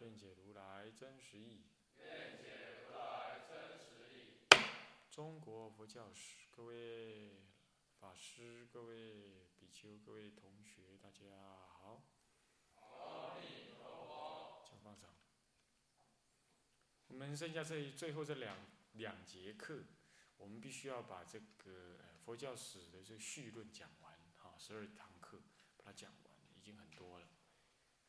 愿解如来真实义。愿解如来真实义。中国佛教史，各位法师、各位比丘、各位同学，大家好。阿弥陀佛。请放上。我们剩下这最后这两两节课，我们必须要把这个佛教史的这个序论讲完，哈，十二堂课把它讲完，已经很多了。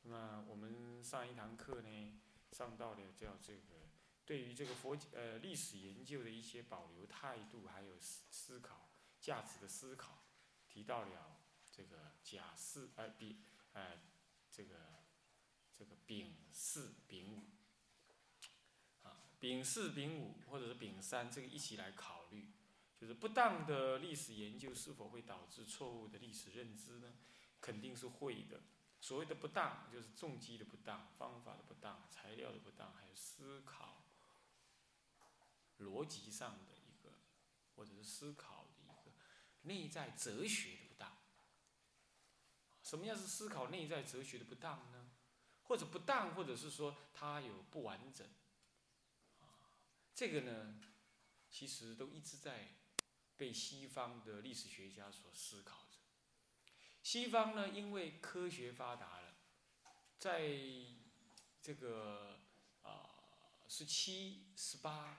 那么我们上一堂课呢，上到了叫这个对于这个佛呃历史研究的一些保留态度，还有思思考价值的思考，提到了这个甲四呃丙呃这个这个丙四丙五啊丙四丙五或者是丙三这个一起来考虑，就是不当的历史研究是否会导致错误的历史认知呢？肯定是会的。所谓的不当，就是重击的不当、方法的不当、材料的不当，还有思考逻辑上的一个，或者是思考的一个内在哲学的不当。什么样是思考内在哲学的不当呢？或者不当，或者是说它有不完整啊？这个呢，其实都一直在被西方的历史学家所思考。西方呢，因为科学发达了，在这个啊十七、十八、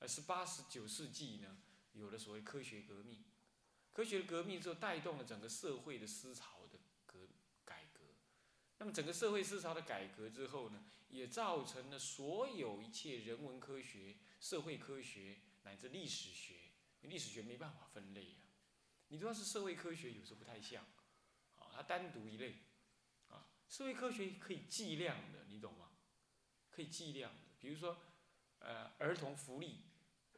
呃十八、十九世纪呢，有了所谓科学革命。科学革命之后，带动了整个社会的思潮的革改革。那么，整个社会思潮的改革之后呢，也造成了所有一切人文科学、社会科学乃至历史学，历史学没办法分类啊。你说是社会科学，有时候不太像，啊，它单独一类，啊，社会科学可以计量的，你懂吗？可以计量的，比如说，呃，儿童福利、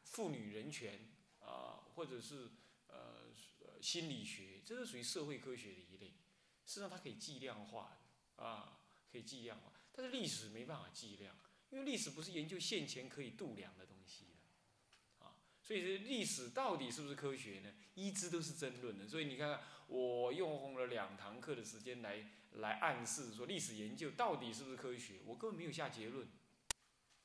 妇女人权，啊，或者是呃心理学，这是属于社会科学的一类。事实上，它可以计量化的，啊，可以计量化。但是历史没办法计量，因为历史不是研究现前可以度量的东西。所以，历史到底是不是科学呢？一直都是争论的。所以你看看，我用了两堂课的时间来来暗示说，历史研究到底是不是科学？我根本没有下结论。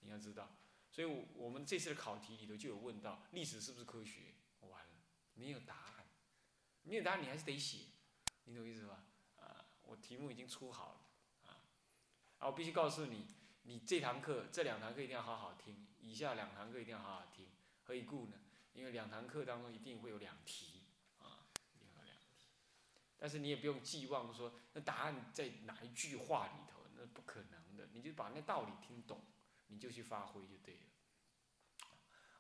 你要知道，所以我们这次的考题里头就有问到，历史是不是科学？完了，没有答案，没有答案，你还是得写，你懂意思吧？啊，我题目已经出好了，啊，啊，我必须告诉你，你这堂课、这两堂课一定要好好听，以下两堂课一定要好好听。何以故呢？因为两堂课当中一定会有两题，啊，一定会有两题。但是你也不用寄望说那答案在哪一句话里头，那不可能的。你就把那道理听懂，你就去发挥就对了。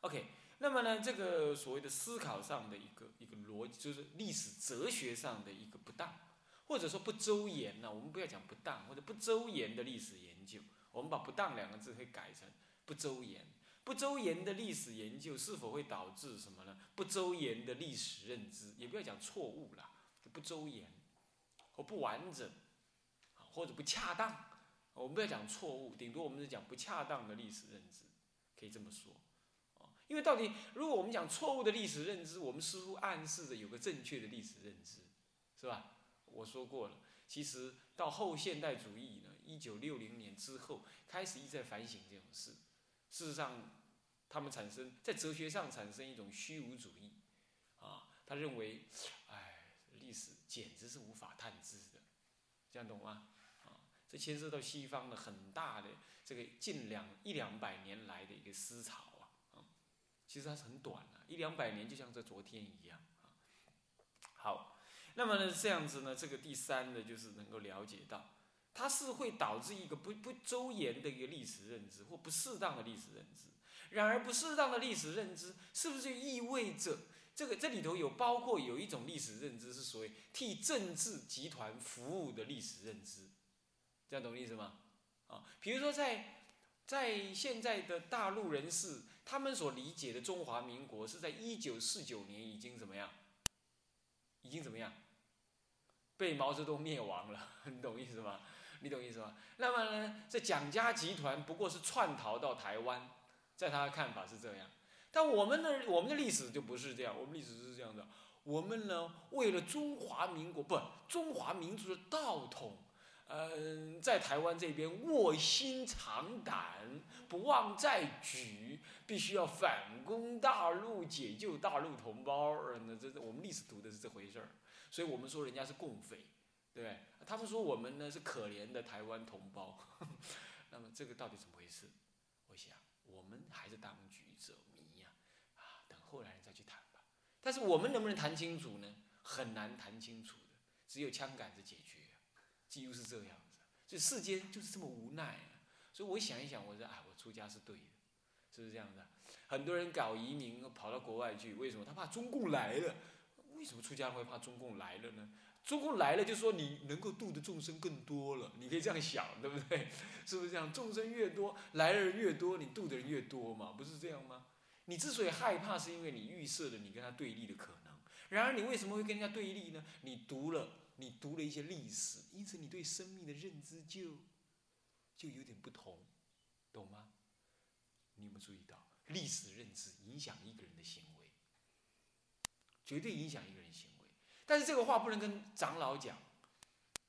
OK，那么呢，这个所谓的思考上的一个一个逻辑，就是历史哲学上的一个不当，或者说不周延呢？我们不要讲不当或者不周延的历史研究，我们把不当两个字会改成不周延。不周延的历史研究是否会导致什么呢？不周延的历史认知，也不要讲错误啦，不周延或不完整，或者不恰当。我们不要讲错误，顶多我们是讲不恰当的历史认知，可以这么说。啊因为到底如果我们讲错误的历史认知，我们似乎暗示着有个正确的历史认知，是吧？我说过了，其实到后现代主义呢，一九六零年之后开始一直在反省这种事。事实上，他们产生在哲学上产生一种虚无主义，啊，他认为，哎，历史简直是无法探知的，这样懂吗？啊，这牵涉到西方的很大的这个近两一两百年来的一个思潮啊，啊，其实它是很短的，一两百年就像这昨天一样啊。好，那么呢这样子呢，这个第三呢就是能够了解到。它是会导致一个不不周延的一个历史认知，或不适当的历史认知。然而，不适当的历史认知，是不是就意味着这个这里头有包括有一种历史认知是所谓替政治集团服务的历史认知？这样懂意思吗？啊，比如说在在现在的大陆人士，他们所理解的中华民国是在一九四九年已经怎么样？已经怎么样？被毛泽东灭亡了，你懂意思吗？你懂意思吗？那么呢，这蒋家集团不过是窜逃到台湾，在他的看法是这样。但我们的我们的历史就不是这样，我们历史是这样的。我们呢，为了中华民国不中华民族的道统，嗯，在台湾这边卧薪尝胆，不忘再举，必须要反攻大陆，解救大陆同胞。那这我们历史读的是这回事儿，所以我们说人家是共匪。对，他们说我们呢是可怜的台湾同胞，那么这个到底怎么回事？我想我们还是当局者迷呀，啊，等后来人再去谈吧。但是我们能不能谈清楚呢？很难谈清楚的，只有枪杆子解决，几乎是这样子。所以世间就是这么无奈啊。所以我想一想，我说啊，我出家是对的，是不是这样的？很多人搞移民跑到国外去，为什么？他怕中共来了。为什么出家会怕中共来了呢？中共来了，就说你能够度的众生更多了，你可以这样想，对不对？是不是这样？众生越多，来的人越多，你度的人越多嘛，不是这样吗？你之所以害怕，是因为你预设了你跟他对立的可能。然而，你为什么会跟人家对立呢？你读了，你读了一些历史，因此你对生命的认知就就有点不同，懂吗？你有没有注意到，历史认知影响一个人的行为，绝对影响一个人行为。但是这个话不能跟长老讲，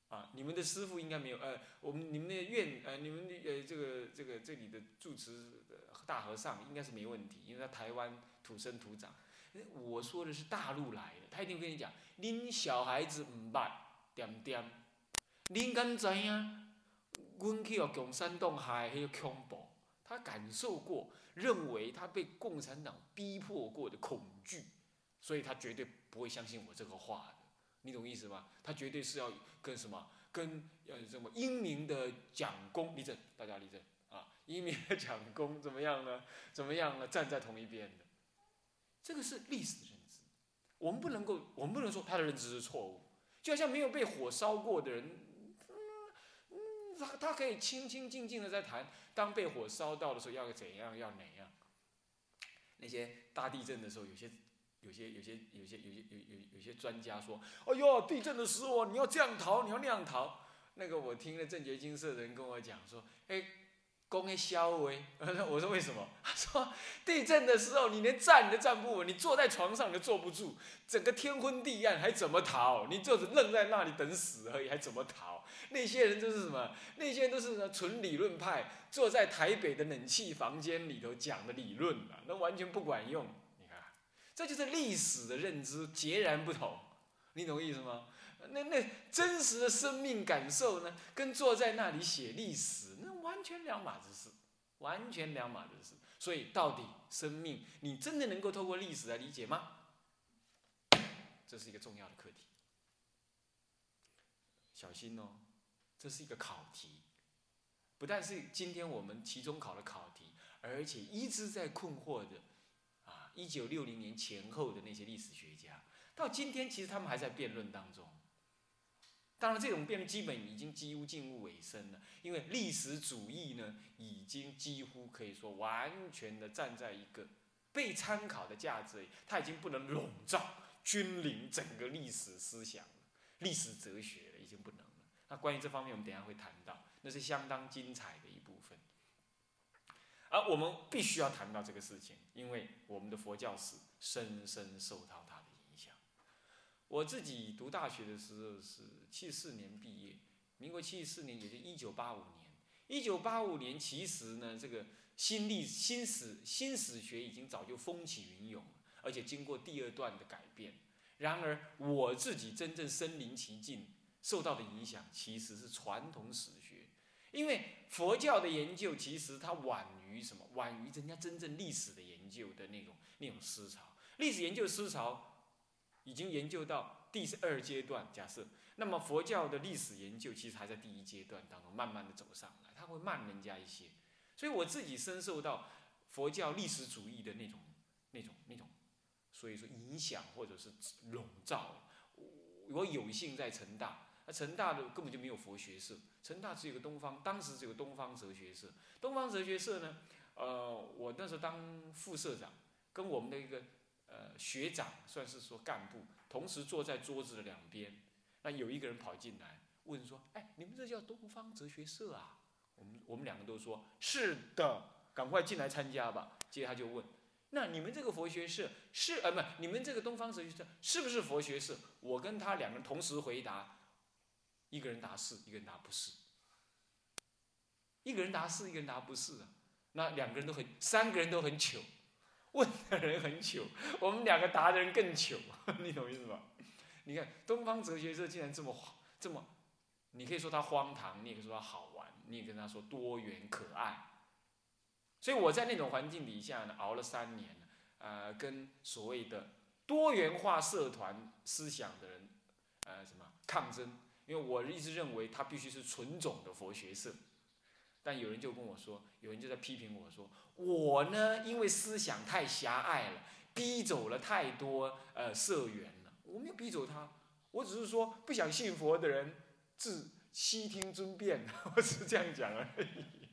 啊，你们的师傅应该没有，呃，我们你们的院，呃，你们的呃这个这个这里的住持大和尚应该是没问题，因为他台湾土生土长。我说的是大陆来的，他一定跟你讲，您小孩子唔捌点点，恁敢知影？阮去互共产党害迄个恐怖，他感受过，认为他被共产党逼迫过的恐惧，所以他绝对。不会相信我这个话的，你懂意思吗？他绝对是要跟什么，跟呃什么英明的蒋公立正，大家立正啊！英明的蒋公怎么样呢？怎么样呢？站在同一边的，这个是历史认知。我们不能够，我们不能说他的认知是错误。就好像没有被火烧过的人，他他可以清清静静的在谈，当被火烧到的时候要怎样，要哪样。那些大地震的时候，有些。有些有些有些有些有有有些专家说：“哎呦，地震的时候你要这样逃，你要那样逃。”那个我听了正觉金色的人跟我讲说：“哎，公会消微。”我说：“为什么？”他说：“地震的时候你连站都站不稳，你坐在床上都坐不住，整个天昏地暗，还怎么逃？你就是愣在那里等死而已，还怎么逃？那些人就是什么？那些人都是纯理论派，坐在台北的冷气房间里头讲的理论啊，那完全不管用。”这就是历史的认知截然不同，你懂我意思吗？那那真实的生命感受呢，跟坐在那里写历史那完全两码子事，完全两码子事。所以到底生命，你真的能够透过历史来理解吗？这是一个重要的课题。小心哦，这是一个考题，不但是今天我们期中考的考题，而且一直在困惑着。一九六零年前后的那些历史学家，到今天其实他们还在辩论当中。当然，这种辩论基本已经几乎进入尾声了，因为历史主义呢，已经几乎可以说完全的站在一个被参考的价值，它已经不能笼罩、君临整个历史思想了，历史哲学了，已经不能了。那关于这方面，我们等下会谈到，那是相当精彩的。而我们必须要谈到这个事情，因为我们的佛教史深深受到它的影响。我自己读大学的时候是七四年毕业，民国七四年，也就一九八五年。一九八五年，其实呢，这个新历新史新史学已经早就风起云涌了，而且经过第二段的改变。然而，我自己真正身临其境，受到的影响其实是传统史学，因为佛教的研究其实它晚。于什么晚于人家真正历史的研究的那种那种思潮，历史研究思潮已经研究到第二阶段。假设，那么佛教的历史研究其实还在第一阶段当中慢慢的走上来，它会慢人家一些。所以我自己深受到佛教历史主义的那种那种那种，所以说影响或者是笼罩。我有幸在成大成大的根本就没有佛学社，成大只有个东方，当时只有东方哲学社。东方哲学社呢，呃，我那时候当副社长，跟我们的一个呃学长，算是说干部，同时坐在桌子的两边。那有一个人跑进来问说：“哎，你们这叫东方哲学社啊？”我们我们两个都说：“是的，赶快进来参加吧。”接着他就问：“那你们这个佛学社是呃不，你们这个东方哲学社是不是佛学社？”我跟他两个人同时回答，一个人答是，一个人答不是。一个人答是，一个人答不是啊。那两个人都很，三个人都很糗，问的人很糗，我们两个答的人更糗，你懂意思吗？你看东方哲学社竟然这么这么，你可以说它荒唐，你也可以说它好玩，你也跟他说多元可爱。所以我在那种环境底下呢，熬了三年，呃，跟所谓的多元化社团思想的人，呃，什么抗争？因为我一直认为它必须是纯种的佛学社。但有人就跟我说，有人就在批评我说，我呢，因为思想太狭隘了，逼走了太多呃社员了。我没有逼走他，我只是说不想信佛的人自悉听尊便，我是这样讲而已。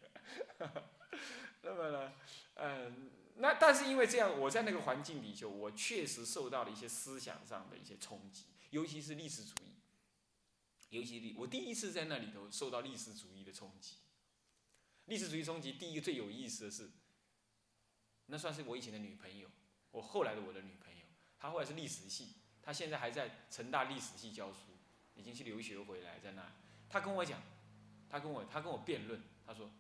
那么呢，嗯，那但是因为这样，我在那个环境里就我确实受到了一些思想上的一些冲击，尤其是历史主义，尤其我第一次在那里头受到历史主义的冲击。历史主义冲击，第一个最有意思的是，那算是我以前的女朋友，我后来的我的女朋友，她后来是历史系，她现在还在成大历史系教书，已经去留学回来，在那，她跟我讲，她跟我她跟我辩论，她说，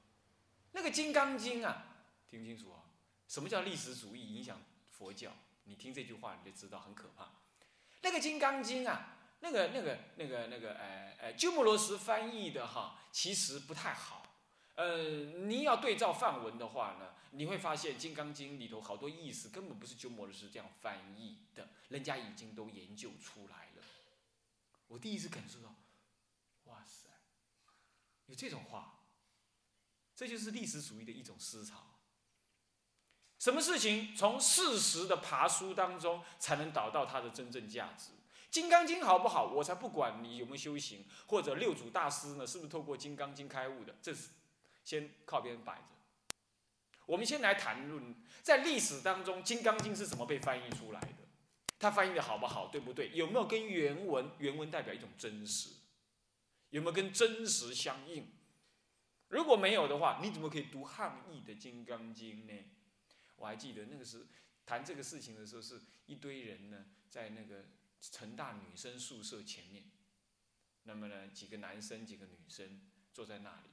那个《金刚经》啊，听清楚啊，什么叫历史主义影响佛教？你听这句话你就知道很可怕。那个《金刚经》啊，那个那个那个那个，呃呃，鸠摩罗什翻译的哈，其实不太好。呃，你要对照梵文的话呢，你会发现《金刚经》里头好多意思根本不是鸠摩罗什这样翻译的，人家已经都研究出来了。我第一次感受到，哇塞，有这种话，这就是历史主义的一种思潮。什么事情从事实的爬书当中才能找到它的真正价值？《金刚经》好不好？我才不管你有没有修行，或者六祖大师呢是不是透过《金刚经》开悟的？这是。先靠边摆着。我们先来谈论，在历史当中，《金刚经》是怎么被翻译出来的？它翻译的好不好，对不对？有没有跟原文？原文代表一种真实，有没有跟真实相应？如果没有的话，你怎么可以读汉译的《金刚经》呢？我还记得那个是谈这个事情的时候，是一堆人呢，在那个成大女生宿舍前面，那么呢，几个男生，几个女生坐在那里。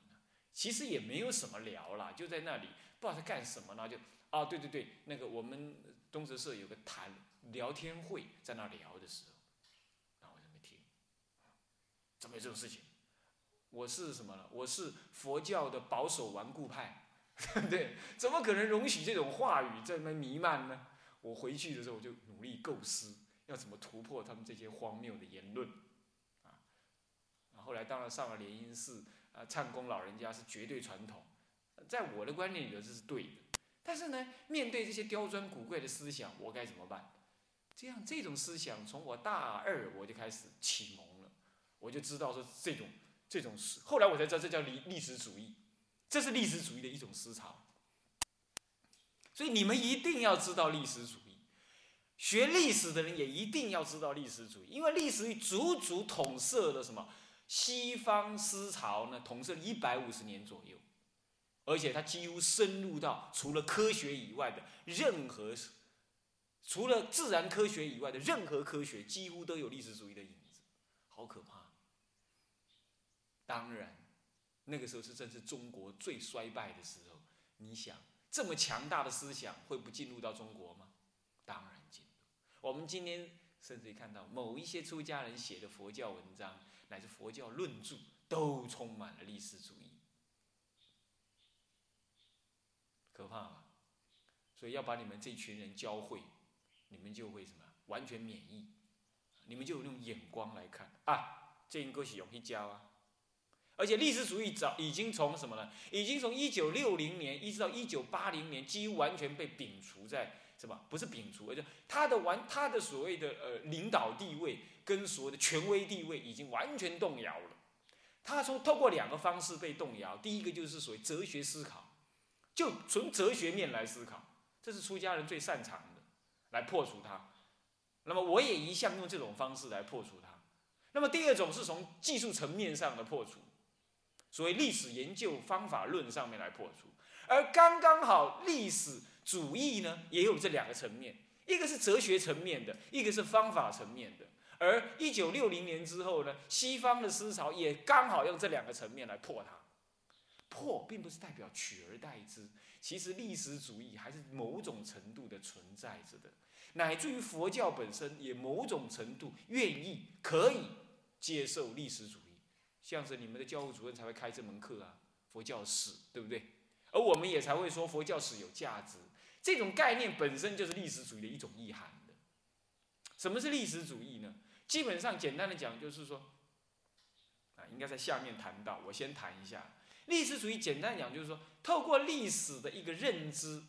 其实也没有什么聊啦，就在那里不知道在干什么呢，就啊，对对对，那个我们东哲社有个谈聊天会，在那聊的时候，那我就没听，怎么有这种事情？我是什么呢？我是佛教的保守顽固派，对，怎么可能容许这种话语在那弥漫呢？我回去的时候我就努力构思，要怎么突破他们这些荒谬的言论，啊，后来当然上了联姻寺。啊，唱功老人家是绝对传统，在我的观念里头这是对的。但是呢，面对这些刁钻古怪的思想，我该怎么办？这样这种思想从我大二我就开始启蒙了，我就知道说这种这种思，后来我才知道这叫历历史主义，这是历史主义的一种思潮。所以你们一定要知道历史主义，学历史的人也一定要知道历史主义，因为历史足足统摄了什么？西方思潮呢，统摄了一百五十年左右，而且它几乎深入到除了科学以外的任何，除了自然科学以外的任何科学，几乎都有历史主义的影子，好可怕。当然，那个时候是正是中国最衰败的时候。你想，这么强大的思想会不进入到中国吗？当然。我们今天甚至于看到某一些出家人写的佛教文章。乃至佛教论著都充满了历史主义，可怕吧？所以要把你们这群人教会，你们就会什么完全免疫，你们就有那种眼光来看啊，这应该是容易教啊。而且历史主义早已经从什么呢？已经从一九六零年一直到一九八零年，几乎完全被摒除在是吧？不是摒除，而且他的完他的所谓的呃领导地位跟所谓的权威地位已经完全动摇了。他从透过两个方式被动摇，第一个就是所谓哲学思考，就从哲学面来思考，这是出家人最擅长的，来破除它。那么我也一向用这种方式来破除它。那么第二种是从技术层面上的破除，所谓历史研究方法论上面来破除。而刚刚好历史主义呢，也有这两个层面，一个是哲学层面的，一个是方法层面的。而一九六零年之后呢，西方的思潮也刚好用这两个层面来破它。破并不是代表取而代之，其实历史主义还是某种程度的存在着的，乃至于佛教本身也某种程度愿意可以接受历史主义。像是你们的教务主任才会开这门课啊，佛教史，对不对？而我们也才会说佛教史有价值。这种概念本身就是历史主义的一种意涵的。什么是历史主义呢？基本上简单的讲就是说，啊，应该在下面谈到，我先谈一下。历史主义简单讲就是说，透过历史的一个认知，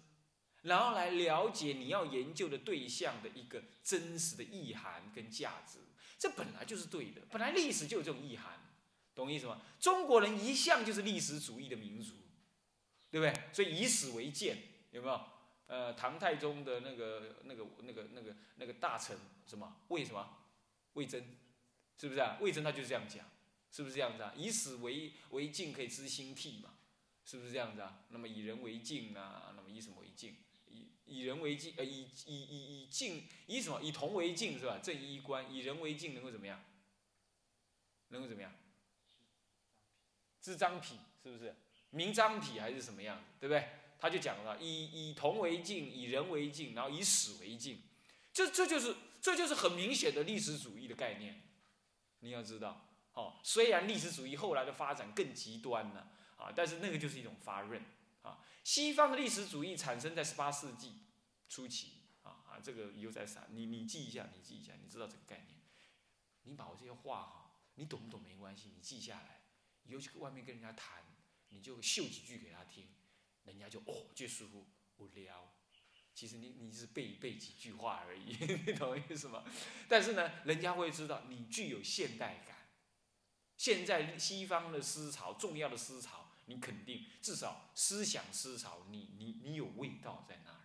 然后来了解你要研究的对象的一个真实的意涵跟价值，这本来就是对的。本来历史就有这种意涵，懂意思吗？中国人一向就是历史主义的民族，对不对？所以以史为鉴，有没有？呃，唐太宗的那个、那个、那个、那个、那个大臣什么？魏什么？魏征，是不是啊？魏征他就是这样讲。是不是这样子啊？以史为为镜，可以知兴替嘛？是不是这样子啊？那么以人为镜啊？那么以什么为镜？以以人为镜，呃，以以以以镜，以什么？以铜为镜是吧？正衣冠，以人为镜能够怎么样？能够怎么样？知张匹是不是？明张匹还是什么样子？对不对？他就讲了，以以铜为镜，以人为镜，然后以史为镜，这这就是这就是很明显的历史主义的概念，你要知道。哦，虽然历史主义后来的发展更极端了啊，但是那个就是一种发轫啊。西方的历史主义产生在十八世纪初期啊啊，这个以后再谈。你你记一下，你记一下，你知道这个概念。你把我这些话哈，你懂不懂没关系，你记下来，以后去外面跟人家谈，你就秀几句给他听，人家就哦，就舒服无聊。其实你你是背背几句话而已，你懂意思吗？但是呢，人家会知道你具有现代感。现在西方的思潮，重要的思潮，你肯定至少思想思潮，你你你有味道在那儿，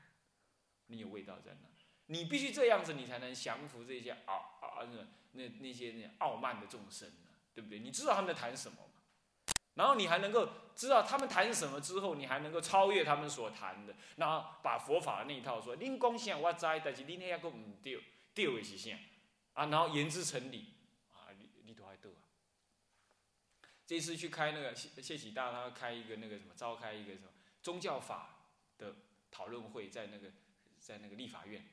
你有味道在那儿，你必须这样子，你才能降服这些傲啊那那那些那傲慢的众生呢对不对？你知道他们在谈什么然后你还能够知道他们谈什么之后，你还能够超越他们所谈的，然后把佛法的那一套说，您讲啥我知，但是您那个唔对，对的是啥啊？然后言之成理。这次去开那个谢谢启大，他开一个那个什么，召开一个什么宗教法的讨论会，在那个在那个立法院。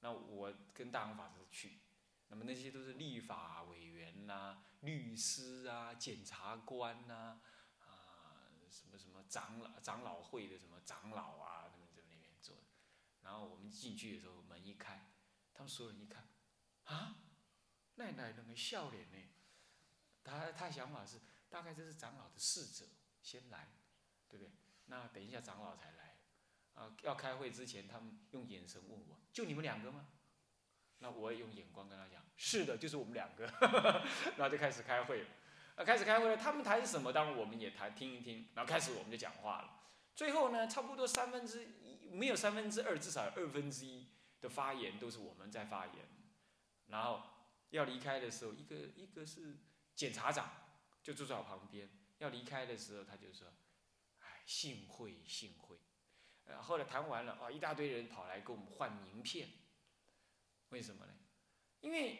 那我跟大行法师去，那么那些都是立法委员呐、律师啊、检察官呐，啊，什么什么长老长老会的什么长老啊，他们在那边坐。然后我们进去的时候，门一开，他们所有人一看，啊，奶奶那个笑脸呢？他他想法是。大概这是长老的侍者先来，对不对？那等一下长老才来，啊，要开会之前，他们用眼神问我：就你们两个吗？那我也用眼光跟他讲：是的，就是我们两个。然后就开始开会了。那开始开会了，他们谈什么？当然我们也谈，听一听。然后开始我们就讲话了。最后呢，差不多三分之一，没有三分之二，至少有二分之一的发言都是我们在发言。然后要离开的时候，一个一个是检察长。就坐在我旁边。要离开的时候，他就说：“哎，幸会，幸会。”呃，后来谈完了，啊，一大堆人跑来跟我们换名片。为什么呢？因为，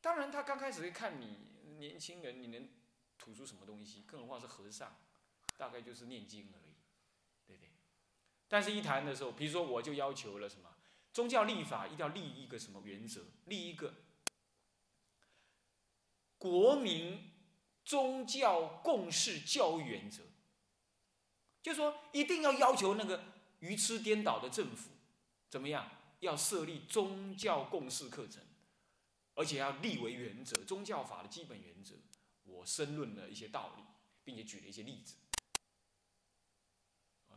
当然他刚开始会看你年轻人，你能吐出什么东西？更何况是和尚，大概就是念经而已，对不对？但是，一谈的时候，比如说，我就要求了什么？宗教立法一定要立一个什么原则？立一个国民。宗教共事教育原则，就说一定要要求那个愚痴颠倒的政府怎么样？要设立宗教共识课程，而且要立为原则，宗教法的基本原则。我申论了一些道理，并且举了一些例子，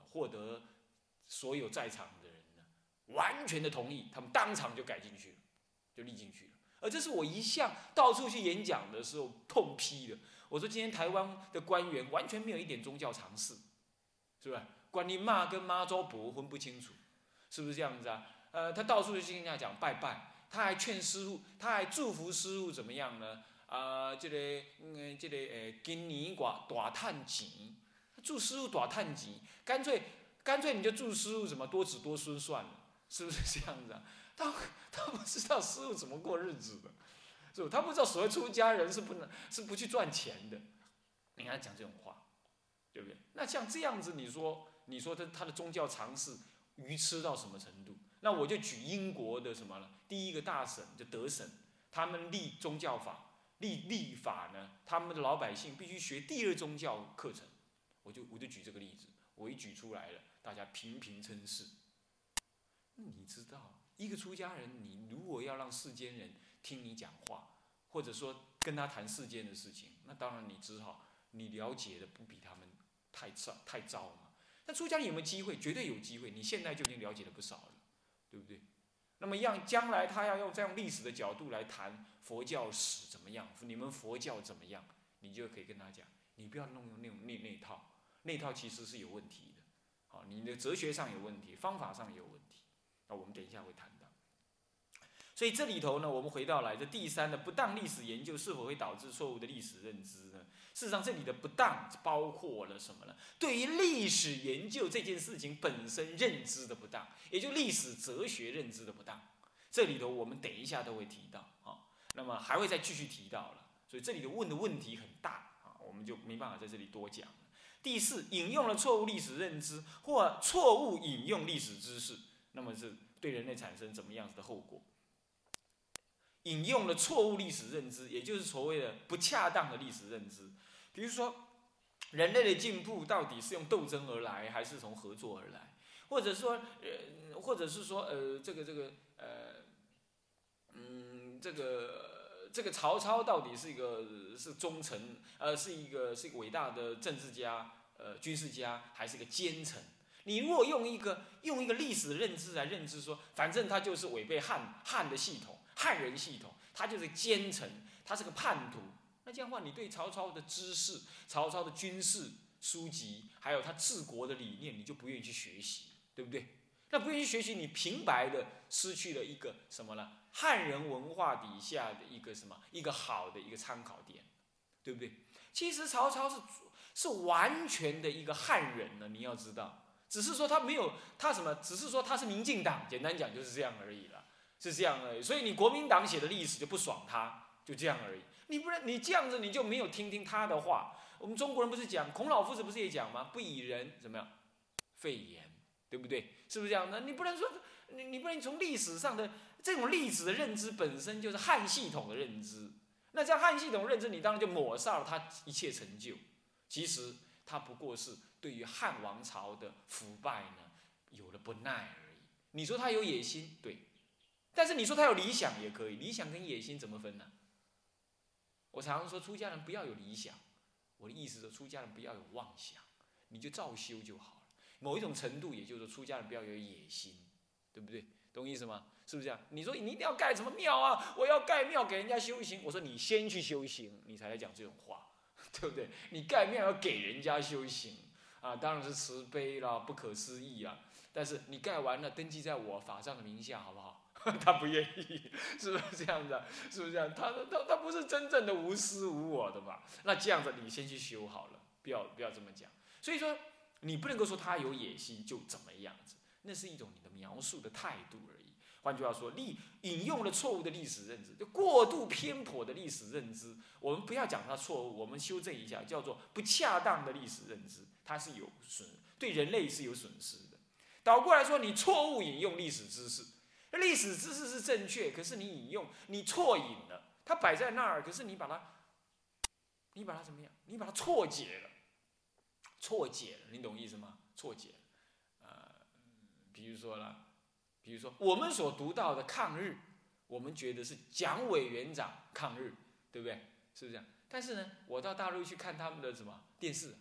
获得所有在场的人呢完全的同意，他们当场就改进去了，就立进去了。而这是我一向到处去演讲的时候痛批的。我说今天台湾的官员完全没有一点宗教常识，是不是？管你妈跟妈祖婆分不清楚，是不是这样子啊？呃，他到处去跟人家讲拜拜，他还劝师傅，他还祝福师傅怎么样呢？啊，这个，嗯，这个，呃，今年寡大探钱，祝师傅大探钱，干脆，干脆你就祝师傅什么多子多孙算了，是不是这样子啊？他他不知道师傅怎么过日子的，是不？他不知道所谓出家人是不能是不去赚钱的，你看他讲这种话，对不对？那像这样子，你说，你说他他的宗教常识愚痴到什么程度？那我就举英国的什么了？第一个大省就德省，他们立宗教法。立立法呢，他们的老百姓必须学第二宗教课程，我就我就举这个例子，我一举出来了，大家频频称是。你知道，一个出家人，你如果要让世间人听你讲话，或者说跟他谈世间的事情，那当然你只好你了解的不比他们太糟太糟嘛。那出家人有没有机会？绝对有机会。你现在就已经了解的不少了，对不对？那么让将来他要用这样历史的角度来谈佛教史怎么样？你们佛教怎么样？你就可以跟他讲，你不要弄用那种那那套，那套其实是有问题的。好，你的哲学上有问题，方法上有问题。那我们等一下会谈到。所以这里头呢，我们回到来这第三的不当历史研究是否会导致错误的历史认知呢？事实上，这里的不当包括了什么呢？对于历史研究这件事情本身认知的不当，也就历史哲学认知的不当。这里头我们等一下都会提到啊，那么还会再继续提到了。所以这里的问的问题很大啊，我们就没办法在这里多讲。第四，引用了错误历史认知或错误引用历史知识，那么是对人类产生怎么样子的后果？引用了错误历史认知，也就是所谓的不恰当的历史认知。比如说，人类的进步到底是用斗争而来，还是从合作而来？或者说，呃，或者是说，呃，这个这个，呃，嗯，这个这个曹操到底是一个是忠臣，呃，是一个是一个伟大的政治家，呃，军事家，还是一个奸臣？你如果用一个用一个历史认知来认知说，反正他就是违背汉汉的系统，汉人系统，他就是奸臣，他是个叛徒。那这样的话，你对曹操的知识、曹操的军事书籍，还有他治国的理念，你就不愿意去学习，对不对？那不愿意学习，你平白的失去了一个什么呢？汉人文化底下的一个什么？一个好的一个参考点，对不对？其实曹操是是完全的一个汉人呢，你要知道，只是说他没有他什么，只是说他是民进党，简单讲就是这样而已了，是这样而已。所以你国民党写的历史就不爽他，就这样而已。你不然你这样子你就没有听听他的话。我们中国人不是讲孔老夫子不是也讲吗？不以人怎么样废言，对不对？是不是这样？的你不能说你你不能从历史上的这种历史的认知本身就是汉系统的认知。那这样汉系统认知，你当然就抹杀了他一切成就。其实他不过是对于汉王朝的腐败呢有了不耐而已。你说他有野心，对，但是你说他有理想也可以。理想跟野心怎么分呢？我常常说，出家人不要有理想。我的意思是，出家人不要有妄想，你就照修就好了。某一种程度，也就是说，出家人不要有野心，对不对？懂意思吗？是不是这样？你说你一定要盖什么庙啊？我要盖庙给人家修行。我说你先去修行，你才来讲这种话，对不对？你盖庙要给人家修行啊，当然是慈悲啦，不可思议啊。但是你盖完了，登记在我法上的名下，好不好？他不愿意，是不是这样子？是不是这样？他他他不是真正的无私无我的嘛？那这样子，你先去修好了，不要不要这么讲。所以说，你不能够说他有野心就怎么样子，那是一种你的描述的态度而已。换句话说，历引用了错误的历史认知，就过度偏颇的历史认知，我们不要讲它错误，我们修正一下，叫做不恰当的历史认知，它是有损，对人类是有损失的。倒过来说，你错误引用历史知识。历史知识是正确，可是你引用你错引了，它摆在那儿，可是你把它，你把它怎么样？你把它错解了，错解了，你懂意思吗？错解，呃，比如说啦，比如说我们所读到的抗日，我们觉得是蒋委员长抗日，对不对？是不是这样？但是呢，我到大陆去看他们的什么电视，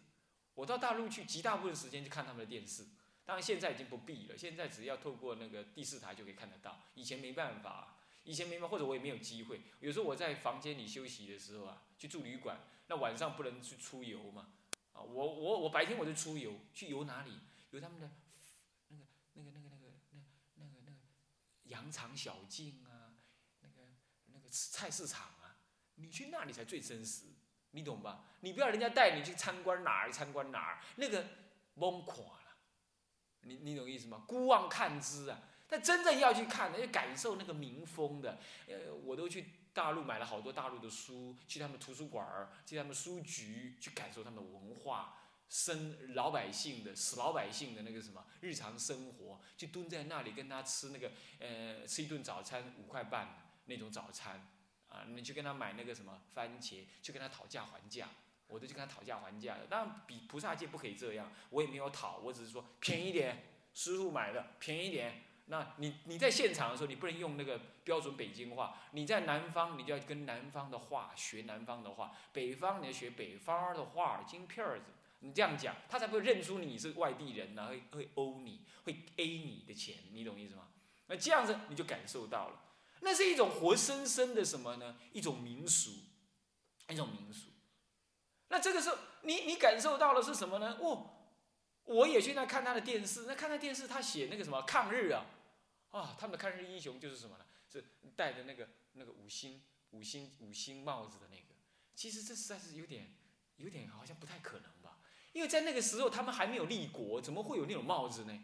我到大陆去极大部分时间去看他们的电视，当然现在已经不必了，现在只要透过那个第四台就可以看得到，以前没办法，以前没办法，或者我也没有机会。有时候我在房间里休息的时候啊，去住旅馆，那晚上不能去出游嘛，啊，我我我白天我就出游，去游哪里？游他们的那个那个那个那个那那个那个羊肠小径啊，那个那个菜市场啊，你去那里才最真实，你懂吧？你不要人家带你去参观哪儿参观哪儿，那个懵垮，你你懂意思吗？孤望看之啊！但真正要去看，要感受那个民风的，呃，我都去大陆买了好多大陆的书，去他们图书馆儿，去他们书局，去感受他们的文化。生老百姓的死老百姓的那个什么日常生活，就蹲在那里跟他吃那个呃吃一顿早餐五块半那种早餐啊，你去跟他买那个什么番茄，去跟他讨价还价，我都去跟他讨价还价的。当然比菩萨戒不可以这样，我也没有讨，我只是说便宜点，师傅买的便宜点。那你你在现场的时候，你不能用那个标准北京话，你在南方你就要跟南方的话学南方的话，北方你要学北方的话，金片儿子。你这样讲，他才不会认出你是外地人呢，会会欧你，会 A 你的钱，你懂意思吗？那这样子你就感受到了，那是一种活生生的什么呢？一种民俗，一种民俗。那这个时候，你你感受到的是什么呢？哦，我也去那看他的电视，那看他电视，他写那个什么抗日啊，啊，他们的抗日英雄就是什么呢？是戴着那个那个五星五星五星帽子的那个。其实这实在是有点有点好像不太可能吧。因为在那个时候，他们还没有立国，怎么会有那种帽子呢？